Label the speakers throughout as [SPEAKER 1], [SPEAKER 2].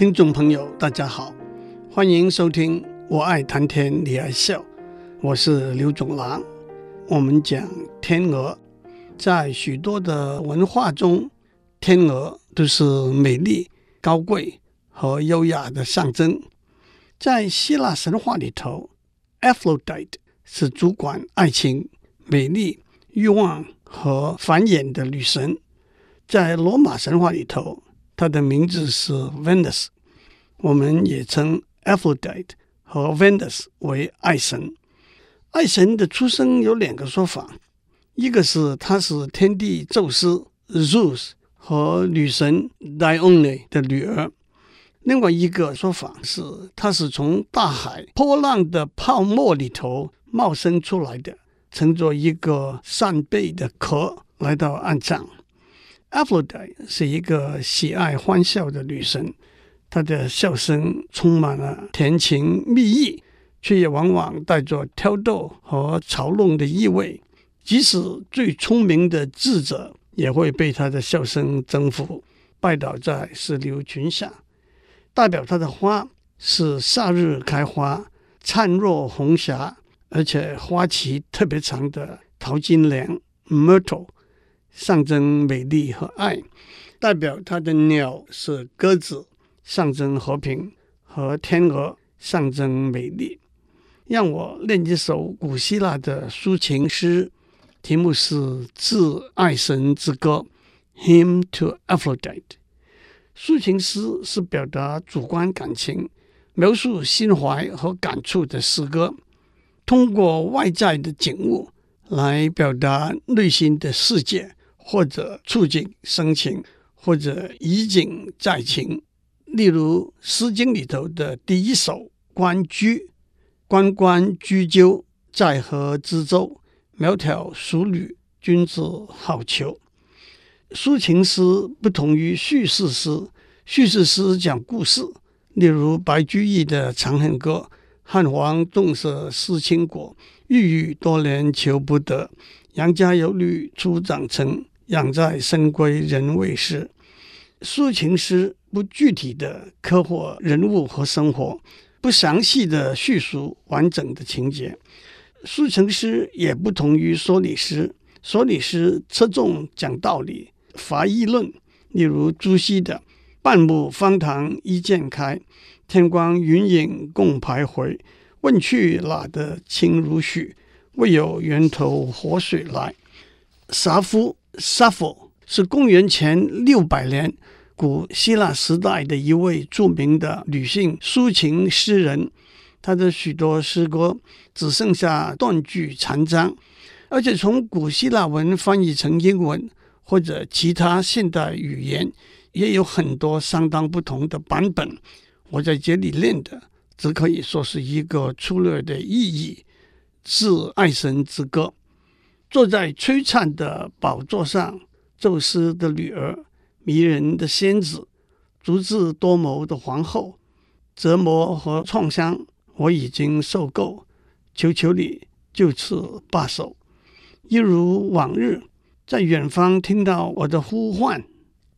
[SPEAKER 1] 听众朋友，大家好，欢迎收听《我爱谈天，你爱笑》，我是刘总郎。我们讲天鹅，在许多的文化中，天鹅都是美丽、高贵和优雅的象征。在希腊神话里头，Aphrodite 是主管爱情、美丽、欲望和繁衍的女神。在罗马神话里头，她的名字是 Venus，我们也称 Aphrodite 和 Venus 为爱神。爱神的出生有两个说法，一个是她是天帝宙斯 Zeus 和女神 Dione 的女儿，另外一个说法是她是从大海波浪的泡沫里头冒生出来的，乘着一个扇贝的壳来到岸上。Aphrodite 是一个喜爱欢笑的女神，他的笑声充满了甜情蜜意，却也往往带着挑逗和嘲弄的意味。即使最聪明的智者，也会被他的笑声征服，拜倒在石榴裙下。代表他的花是夏日开花、灿若红霞，而且花期特别长的桃金娘 Myrtle。象征美丽和爱，代表它的鸟是鸽子，象征和平；和天鹅象征美丽。让我念一首古希腊的抒情诗，题目是《致爱神之歌》（Hymn to Aphrodite）。抒情诗是表达主观感情、描述心怀和感触的诗歌，通过外在的景物来表达内心的世界。或者触景生情，或者以景载情。例如《诗经》里头的第一首《关雎》：“关关雎鸠，在河之洲。窈窕淑女，君子好逑。”抒情诗不同于叙事诗，叙事诗讲故事。例如白居易的《长恨歌》：“汉皇重色思倾国，郁郁多年求不得。杨家有女初长成。”养在深闺人未识。抒情诗不具体的刻画人物和生活，不详细的叙述完整的情节。抒情诗也不同于说理诗，说理诗侧重讲道理、伐议论。例如朱熹的“半亩方塘一鉴开，天光云影共徘徊。问去哪得清如许？为有源头活水来。”杀夫。，Sahf，是公元前六百年古希腊时代的一位著名的女性抒情诗人，她的许多诗歌只剩下断句残章，而且从古希腊文翻译成英文或者其他现代语言，也有很多相当不同的版本。我在这里念的，只可以说是一个粗略的意义，致爱神之歌。坐在璀璨的宝座上，宙斯的女儿，迷人的仙子，足智多谋的皇后，折磨和创伤我已经受够，求求你就此罢手。一如往日，在远方听到我的呼唤，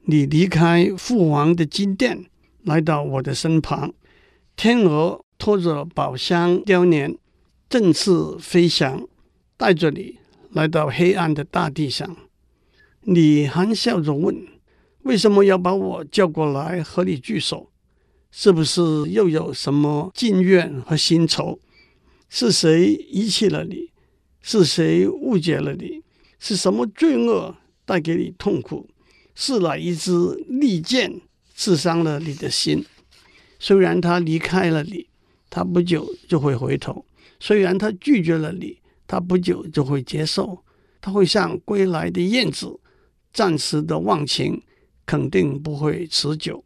[SPEAKER 1] 你离开父王的金殿，来到我的身旁，天鹅拖着宝箱雕年，振翅飞翔，带着你。来到黑暗的大地上，你含笑着问：“为什么要把我叫过来和你聚首？是不是又有什么近怨和新仇？是谁遗弃了你？是谁误解了你？是什么罪恶带给你痛苦？是哪一支利箭刺伤了你的心？虽然他离开了你，他不久就会回头；虽然他拒绝了你。”他不久就会接受，他会像归来的燕子，暂时的忘情肯定不会持久。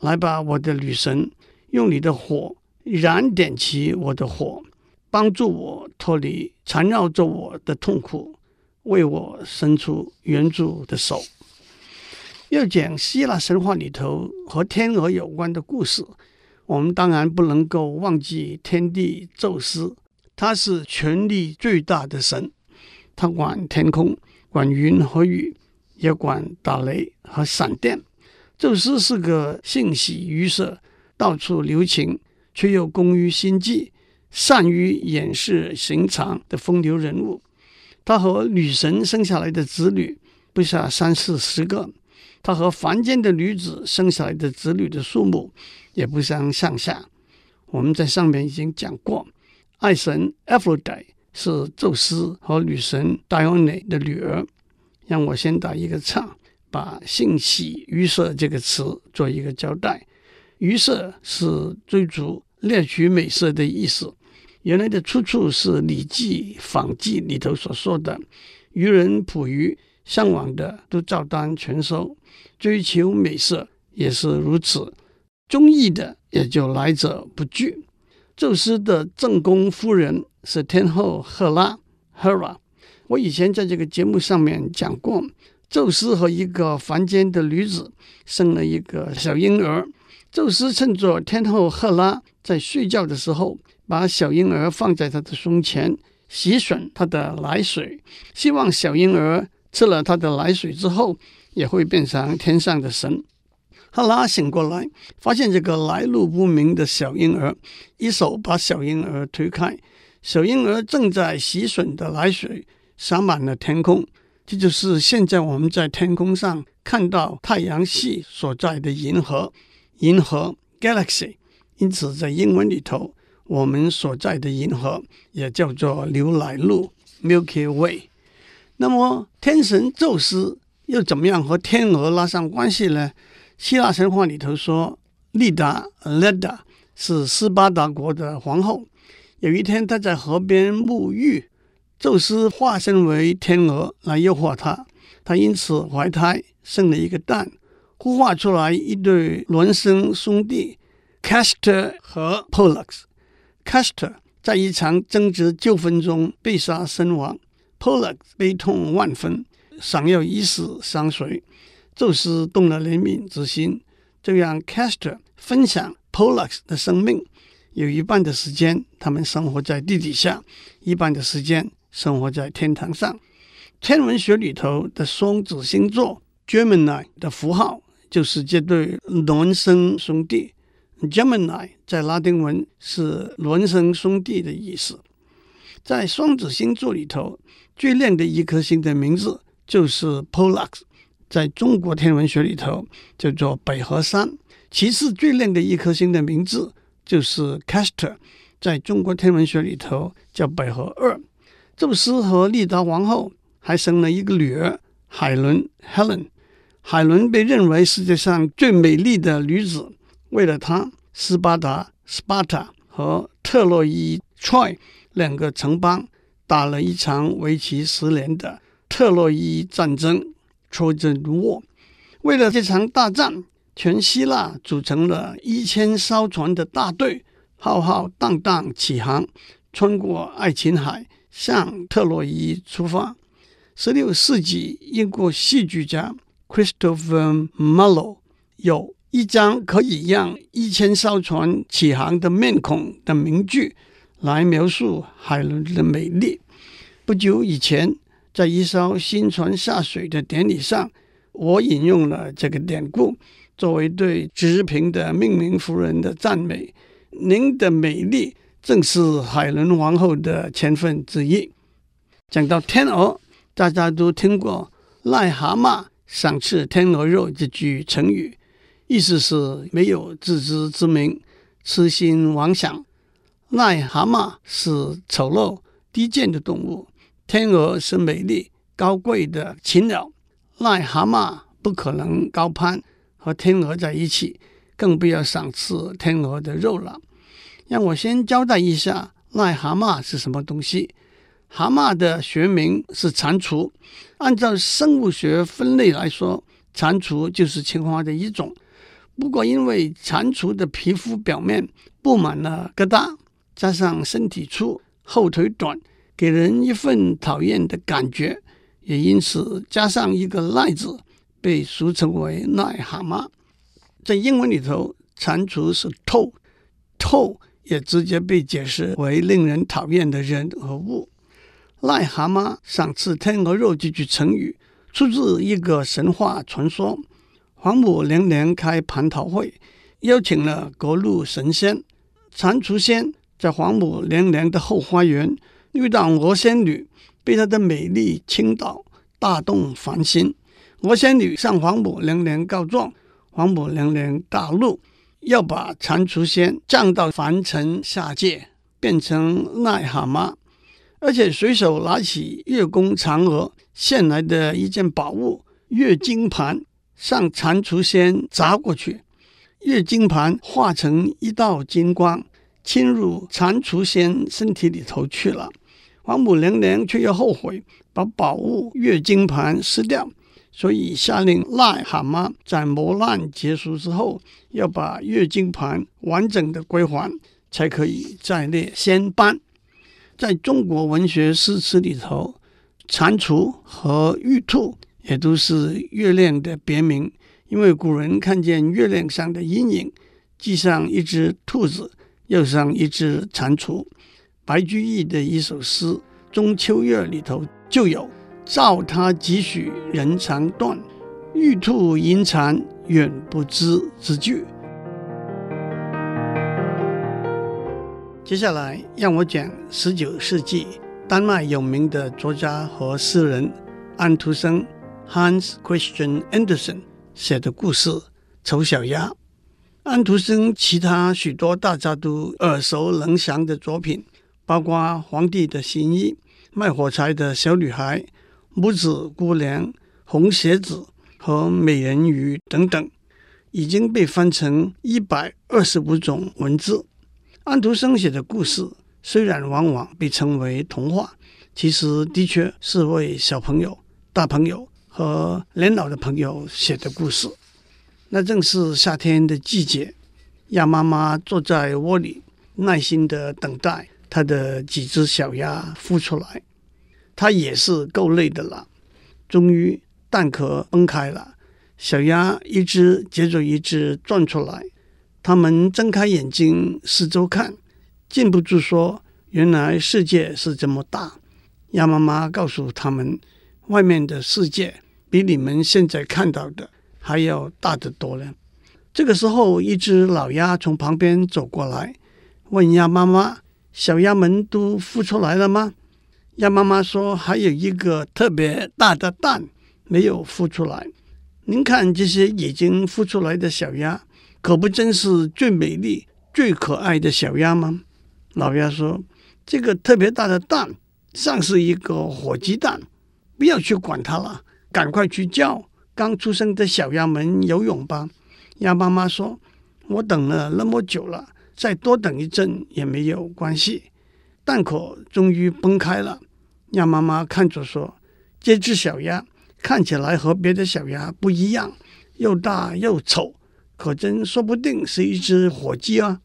[SPEAKER 1] 来吧，我的女神，用你的火燃点起我的火，帮助我脱离缠绕着我的痛苦，为我伸出援助的手。要讲希腊神话里头和天鹅有关的故事，我们当然不能够忘记天帝宙斯。他是权力最大的神，他管天空，管云和雨，也管打雷和闪电。宙斯是个性喜于色、到处留情，却又工于心计，善于掩饰行藏的风流人物。他和女神生下来的子女不下三四十个，他和凡间的女子生下来的子女的数目也不相上下。我们在上面已经讲过，爱神阿佛洛狄是宙斯和女神 Dione 的女儿。让我先打一个岔，把“性喜愉色”这个词做一个交代。愉色是追逐、猎取美色的意思。原来的出处是《礼记·坊记》里头所说的：“渔人捕鱼，向往的都照单全收；追求美色也是如此，中意的也就来者不拒。”宙斯的正宫夫人是天后赫拉 （Hera）。我以前在这个节目上面讲过，宙斯和一个凡间的女子生了一个小婴儿。宙斯趁着天后赫拉在睡觉的时候，把小婴儿放在他的胸前，吸吮他的奶水，希望小婴儿吃了他的奶水之后，也会变成天上的神。赫拉醒过来，发现这个来路不明的小婴儿，一手把小婴儿推开，小婴儿正在吸吮的奶水洒满了天空。这就是现在我们在天空上看到太阳系所在的银河，银河 （galaxy）。因此，在英文里头，我们所在的银河也叫做牛奶路 （Milky Way）。那么，天神宙斯又怎么样和天鹅拉上关系呢？希腊神话里头说，丽达 （Leda） 是斯巴达国的皇后。有一天，她在河边沐浴，宙斯化身为天鹅来诱惑她，她因此怀胎，生了一个蛋，孵化出来一对孪生兄弟 Castor 和 Pollux。Castor 在一场争执纠纷中被杀身亡，Pollux 悲痛万分，想要以死相随。宙斯动了怜悯之心，就让 Castor 分享 Pollux 的生命。有一半的时间，他们生活在地底下；一半的时间，生活在天堂上。天文学里头的双子星座 Gemini 的符号，就是这对孪生兄弟。Gemini 在拉丁文是孪生兄弟的意思。在双子星座里头，最亮的一颗星的名字就是 Pollux，在中国天文学里头叫做北河三。其次最亮的一颗星的名字就是 Castor，在中国天文学里头叫北河二。宙斯和丽达王后还生了一个女儿海伦 （Helen）。海伦被认为世界上最美丽的女子。为了她，斯巴达 （Sparta） 和特洛伊 （Troy） 两个城邦打了一场为期十年的特洛伊战争 （Trojan War）。为了这场大战，全希腊组成了一千艘船的大队，浩浩荡荡起航，穿过爱琴海，向特洛伊出发。十六世纪，英国戏剧家 Christopher Marlow 有。一张可以让一千艘船起航的面孔的名句，来描述海伦的美丽。不久以前，在一艘新船下水的典礼上，我引用了这个典故，作为对直平的命名夫人的赞美。您的美丽正是海伦王后的千分之一。讲到天鹅，大家都听过“癞蛤蟆想吃天鹅肉”这句成语。意思是没有自知之明，痴心妄想。癞蛤蟆是丑陋低贱的动物，天鹅是美丽高贵的禽鸟。癞蛤蟆不可能高攀和天鹅在一起，更不要赏赐天鹅的肉了。让我先交代一下癞蛤蟆是什么东西。蛤蟆的学名是蟾蜍，按照生物学分类来说，蟾蜍就是青蛙的一种。不过，因为蟾蜍的皮肤表面布满了疙瘩，加上身体粗、后腿短，给人一份讨厌的感觉，也因此加上一个“癞”字，被俗称为“癞蛤蟆”。在英文里头，蟾蜍是 “toad”，“toad” 也直接被解释为令人讨厌的人和物。癞蛤蟆赏赐天鹅肉这句成语，出自一个神话传说。黄母娘娘开蟠桃会，邀请了各路神仙。蟾蜍仙在皇母娘娘的后花园遇到娥仙女，被她的美丽倾倒，大动凡心。娥仙女向皇母娘娘告状，皇母娘娘大怒，要把蟾蜍仙降到凡尘下界，变成癞蛤蟆，而且随手拿起月宫嫦娥献来的一件宝物月经盘，向蟾蜍仙砸过去。月经盘化成一道金光，侵入蟾蜍仙身体里头去了。王母娘娘却又后悔，把宝物月经盘撕掉，所以下令癞蛤蟆在磨难结束之后，要把月经盘完整的归还，才可以再列仙班。在中国文学诗词里头，蟾蜍和玉兔也都是月亮的别名。因为古人看见月亮上的阴影，既像一只兔子，又像一只蟾蜍。白居易的一首诗《中秋月》里头就有“照他几许人肠断，玉兔银蟾远不知”之句。接下来，让我讲十九世纪丹麦有名的作家和诗人安徒生 （Hans Christian Andersen）。写的故事《丑小鸭》，安徒生其他许多大家都耳熟能详的作品，包括《皇帝的新衣》《卖火柴的小女孩》《拇指姑娘》《红鞋子》和《美人鱼》等等，已经被翻成一百二十五种文字。安徒生写的故事虽然往往被称为童话，其实的确是为小朋友、大朋友。和年老的朋友写的故事，那正是夏天的季节。鸭妈妈坐在窝里，耐心地等待她的几只小鸭孵出来。她也是够累的了。终于，蛋壳崩开了，小鸭一只接着一只钻出来。它们睁开眼睛四周看，禁不住说：“原来世界是这么大。”鸭妈妈告诉他们：“外面的世界。”比你们现在看到的还要大得多呢。这个时候，一只老鸭从旁边走过来，问鸭妈妈：“小鸭们都孵出来了吗？”鸭妈妈说：“还有一个特别大的蛋没有孵出来。您看这些已经孵出来的小鸭，可不真是最美丽、最可爱的小鸭吗？”老鸭说：“这个特别大的蛋像是一个火鸡蛋，不要去管它了。”赶快去叫刚出生的小鸭们游泳吧！鸭妈妈说：“我等了那么久了，再多等一阵也没有关系。”蛋壳终于崩开了，鸭妈妈看着说：“这只小鸭看起来和别的小鸭不一样，又大又丑，可真说不定是一只火鸡啊！”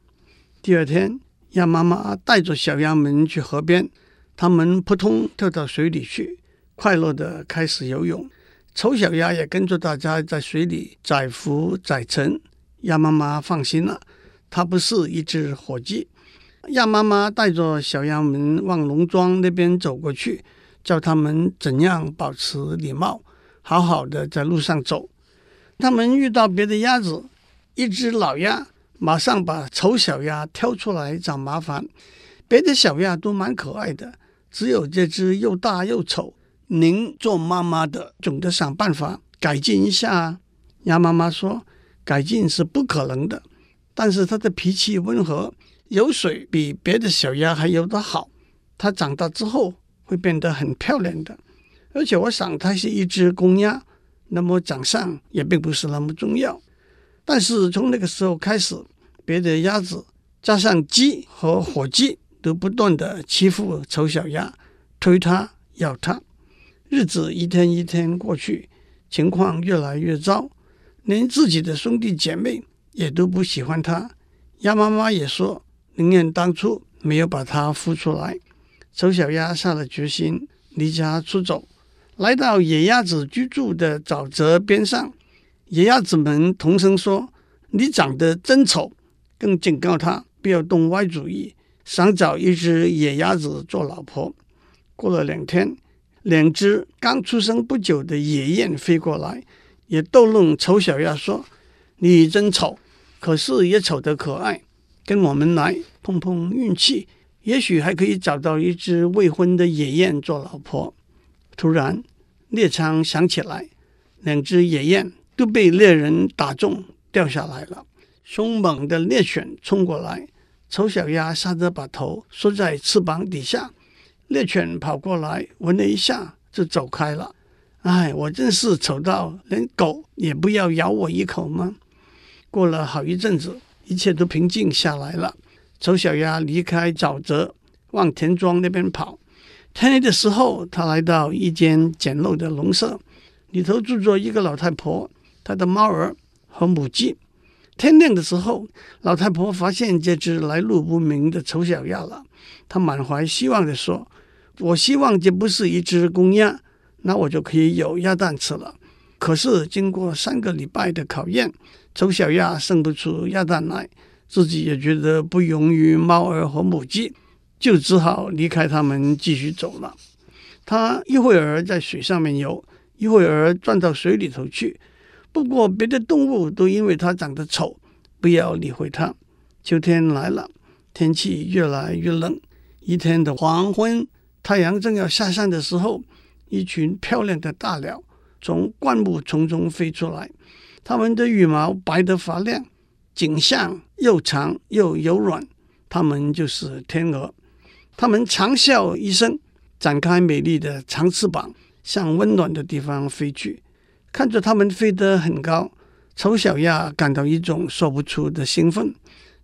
[SPEAKER 1] 第二天，鸭妈妈带着小鸭们去河边，它们扑通跳到水里去。快乐地开始游泳，丑小鸭也跟着大家在水里载浮载沉。鸭妈妈放心了，它不是一只火鸡。鸭妈妈带着小鸭们往农庄那边走过去，教他们怎样保持礼貌，好好的在路上走。他们遇到别的鸭子，一只老鸭马上把丑小鸭挑出来找麻烦。别的小鸭都蛮可爱的，只有这只又大又丑。您做妈妈的总得想办法改进一下。鸭妈妈说：“改进是不可能的，但是它的脾气温和，游水比别的小鸭还游得好。它长大之后会变得很漂亮的，而且我想它是一只公鸭，那么长相也并不是那么重要。但是从那个时候开始，别的鸭子加上鸡和火鸡都不断地欺负丑小鸭，推它，咬它。”日子一天一天过去，情况越来越糟，连自己的兄弟姐妹也都不喜欢它。鸭妈妈也说，宁愿当初没有把它孵出来。丑小鸭下了决心，离家出走，来到野鸭子居住的沼泽边上。野鸭子们同声说：“你长得真丑。”更警告他不要动歪主意，想找一只野鸭子做老婆。过了两天。两只刚出生不久的野雁飞过来，也逗弄丑小鸭说：“你真丑，可是也丑得可爱，跟我们来碰碰运气，也许还可以找到一只未婚的野雁做老婆。突然，猎枪响起来，两只野雁都被猎人打中，掉下来了。凶猛的猎犬冲过来，丑小鸭吓得把头缩在翅膀底下。猎犬跑过来闻了一下，就走开了。哎，我真是丑到连狗也不要咬我一口吗？过了好一阵子，一切都平静下来了。丑小鸭离开沼泽，往田庄那边跑。天黑的时候，他来到一间简陋的农舍，里头住着一个老太婆、她的猫儿和母鸡。天亮的时候，老太婆发现这只来路不明的丑小鸭了，她满怀希望地说：“我希望这不是一只公鸭，那我就可以有鸭蛋吃了。”可是经过三个礼拜的考验，丑小鸭生不出鸭蛋来，自己也觉得不容于猫儿和母鸡。就只好离开它们继续走了。它一会儿在水上面游，一会儿钻到水里头去。不过别的动物都因为它长得丑，不要理会它。秋天来了，天气越来越冷。一天的黄昏，太阳正要下山的时候，一群漂亮的大鸟从灌木丛中飞出来，它们的羽毛白得发亮，颈项又长又柔软，它们就是天鹅。它们长啸一声，展开美丽的长翅膀，向温暖的地方飞去。看着它们飞得很高，丑小鸭感到一种说不出的兴奋。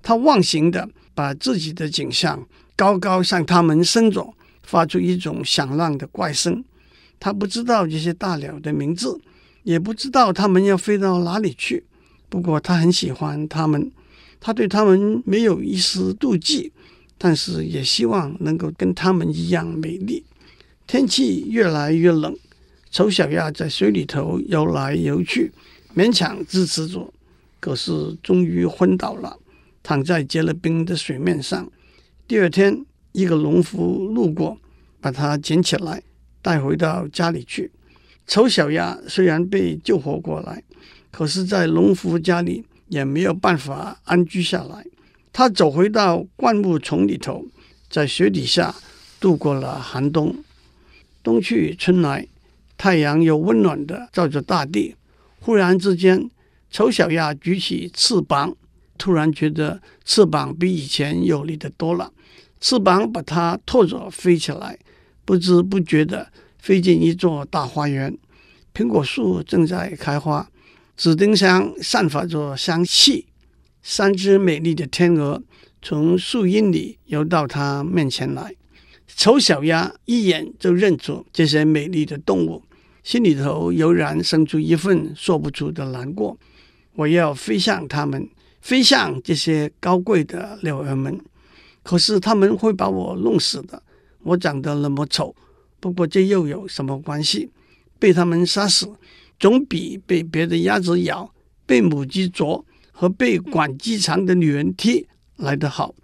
[SPEAKER 1] 它忘形地把自己的颈项高高向它们伸着，发出一种响亮的怪声。它不知道这些大鸟的名字，也不知道它们要飞到哪里去。不过他很喜欢它们，他对它们没有一丝妒忌。但是也希望能够跟他们一样美丽。天气越来越冷，丑小鸭在水里头游来游去，勉强支持着，可是终于昏倒了，躺在结了冰的水面上。第二天，一个农夫路过，把它捡起来，带回到家里去。丑小鸭虽然被救活过来，可是，在农夫家里也没有办法安居下来。他走回到灌木丛里头，在雪底下度过了寒冬。冬去春来，太阳又温暖地照着大地。忽然之间，丑小鸭举起翅膀，突然觉得翅膀比以前有力得多了。翅膀把它拖着飞起来，不知不觉地飞进一座大花园。苹果树正在开花，紫丁香散发着香气。三只美丽的天鹅从树荫里游到他面前来，丑小鸭一眼就认出这些美丽的动物，心里头油然生出一份说不出的难过。我要飞向它们，飞向这些高贵的鸟儿们，可是他们会把我弄死的。我长得那么丑，不过这又有什么关系？被他们杀死，总比被别的鸭子咬、被母鸡啄。和被管鸡肠的女人踢来得好，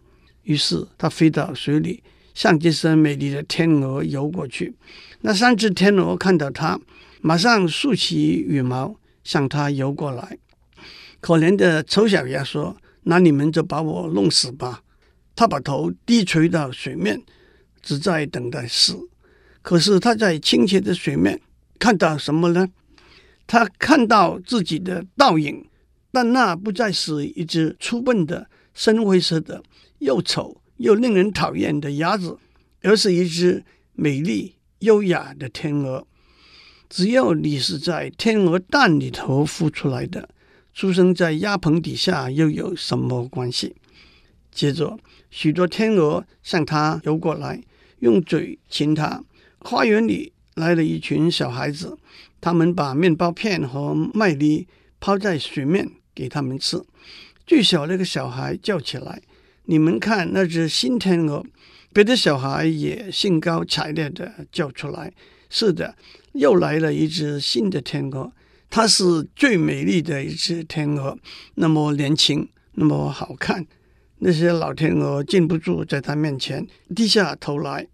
[SPEAKER 1] 于是他飞到水里，向这只美丽的天鹅游过去。那三只天鹅看到他，马上竖起羽毛向他游过来。可怜的丑小鸭说：“那你们就把我弄死吧。”他把头低垂到水面，只在等待死。可是他在清澈的水面看到什么呢？他看到自己的倒影。但那不再是一只粗笨的深灰色的又丑又令人讨厌的鸭子，而是一只美丽优雅的天鹅。只要你是在天鹅蛋里头孵出来的，出生在鸭棚底下又有什么关系？接着，许多天鹅向它游过来，用嘴亲它。花园里来了一群小孩子，他们把面包片和麦粒抛在水面。给他们吃。最小那个小孩叫起来：“你们看那只新天鹅！”别的小孩也兴高采烈地叫出来：“是的，又来了一只新的天鹅，它是最美丽的一只天鹅，那么年轻，那么好看。”那些老天鹅禁不住在他面前低下头来。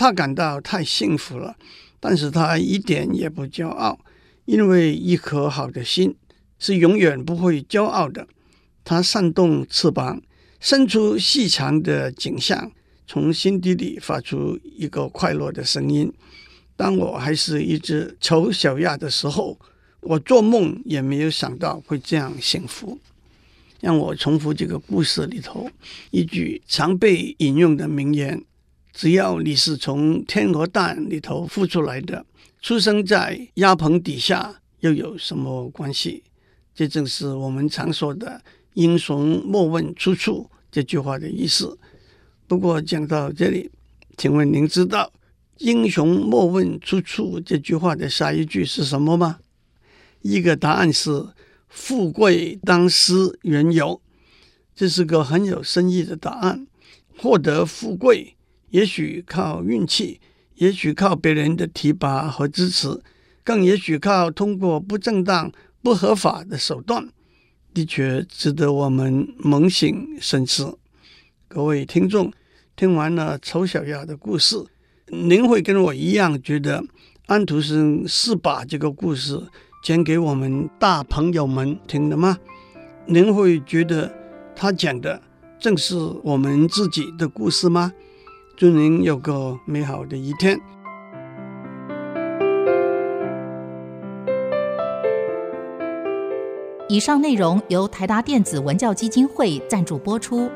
[SPEAKER 1] 他感到太幸福了，但是他一点也不骄傲，因为一颗好的心。是永远不会骄傲的。它扇动翅膀，伸出细长的颈项，从心底里发出一个快乐的声音。当我还是一只丑小鸭的时候，我做梦也没有想到会这样幸福。让我重复这个故事里头一句常被引用的名言：“只要你是从天鹅蛋里头孵出来的，出生在鸭棚底下又有什么关系？”这正是我们常说的“英雄莫问出处”这句话的意思。不过讲到这里，请问您知道“英雄莫问出处”这句话的下一句是什么吗？一个答案是。富贵当思缘由，这是个很有深意的答案。获得富贵，也许靠运气，也许靠别人的提拔和支持，更也许靠通过不正当、不合法的手段，的确值得我们扪省深思。各位听众，听完了丑小鸭的故事，您会跟我一样觉得安徒生是把这个故事讲给我们大朋友们听的吗？您会觉得他讲的正是我们自己的故事吗？祝您有个美好的一天。
[SPEAKER 2] 以上内容由台达电子文教基金会赞助播出。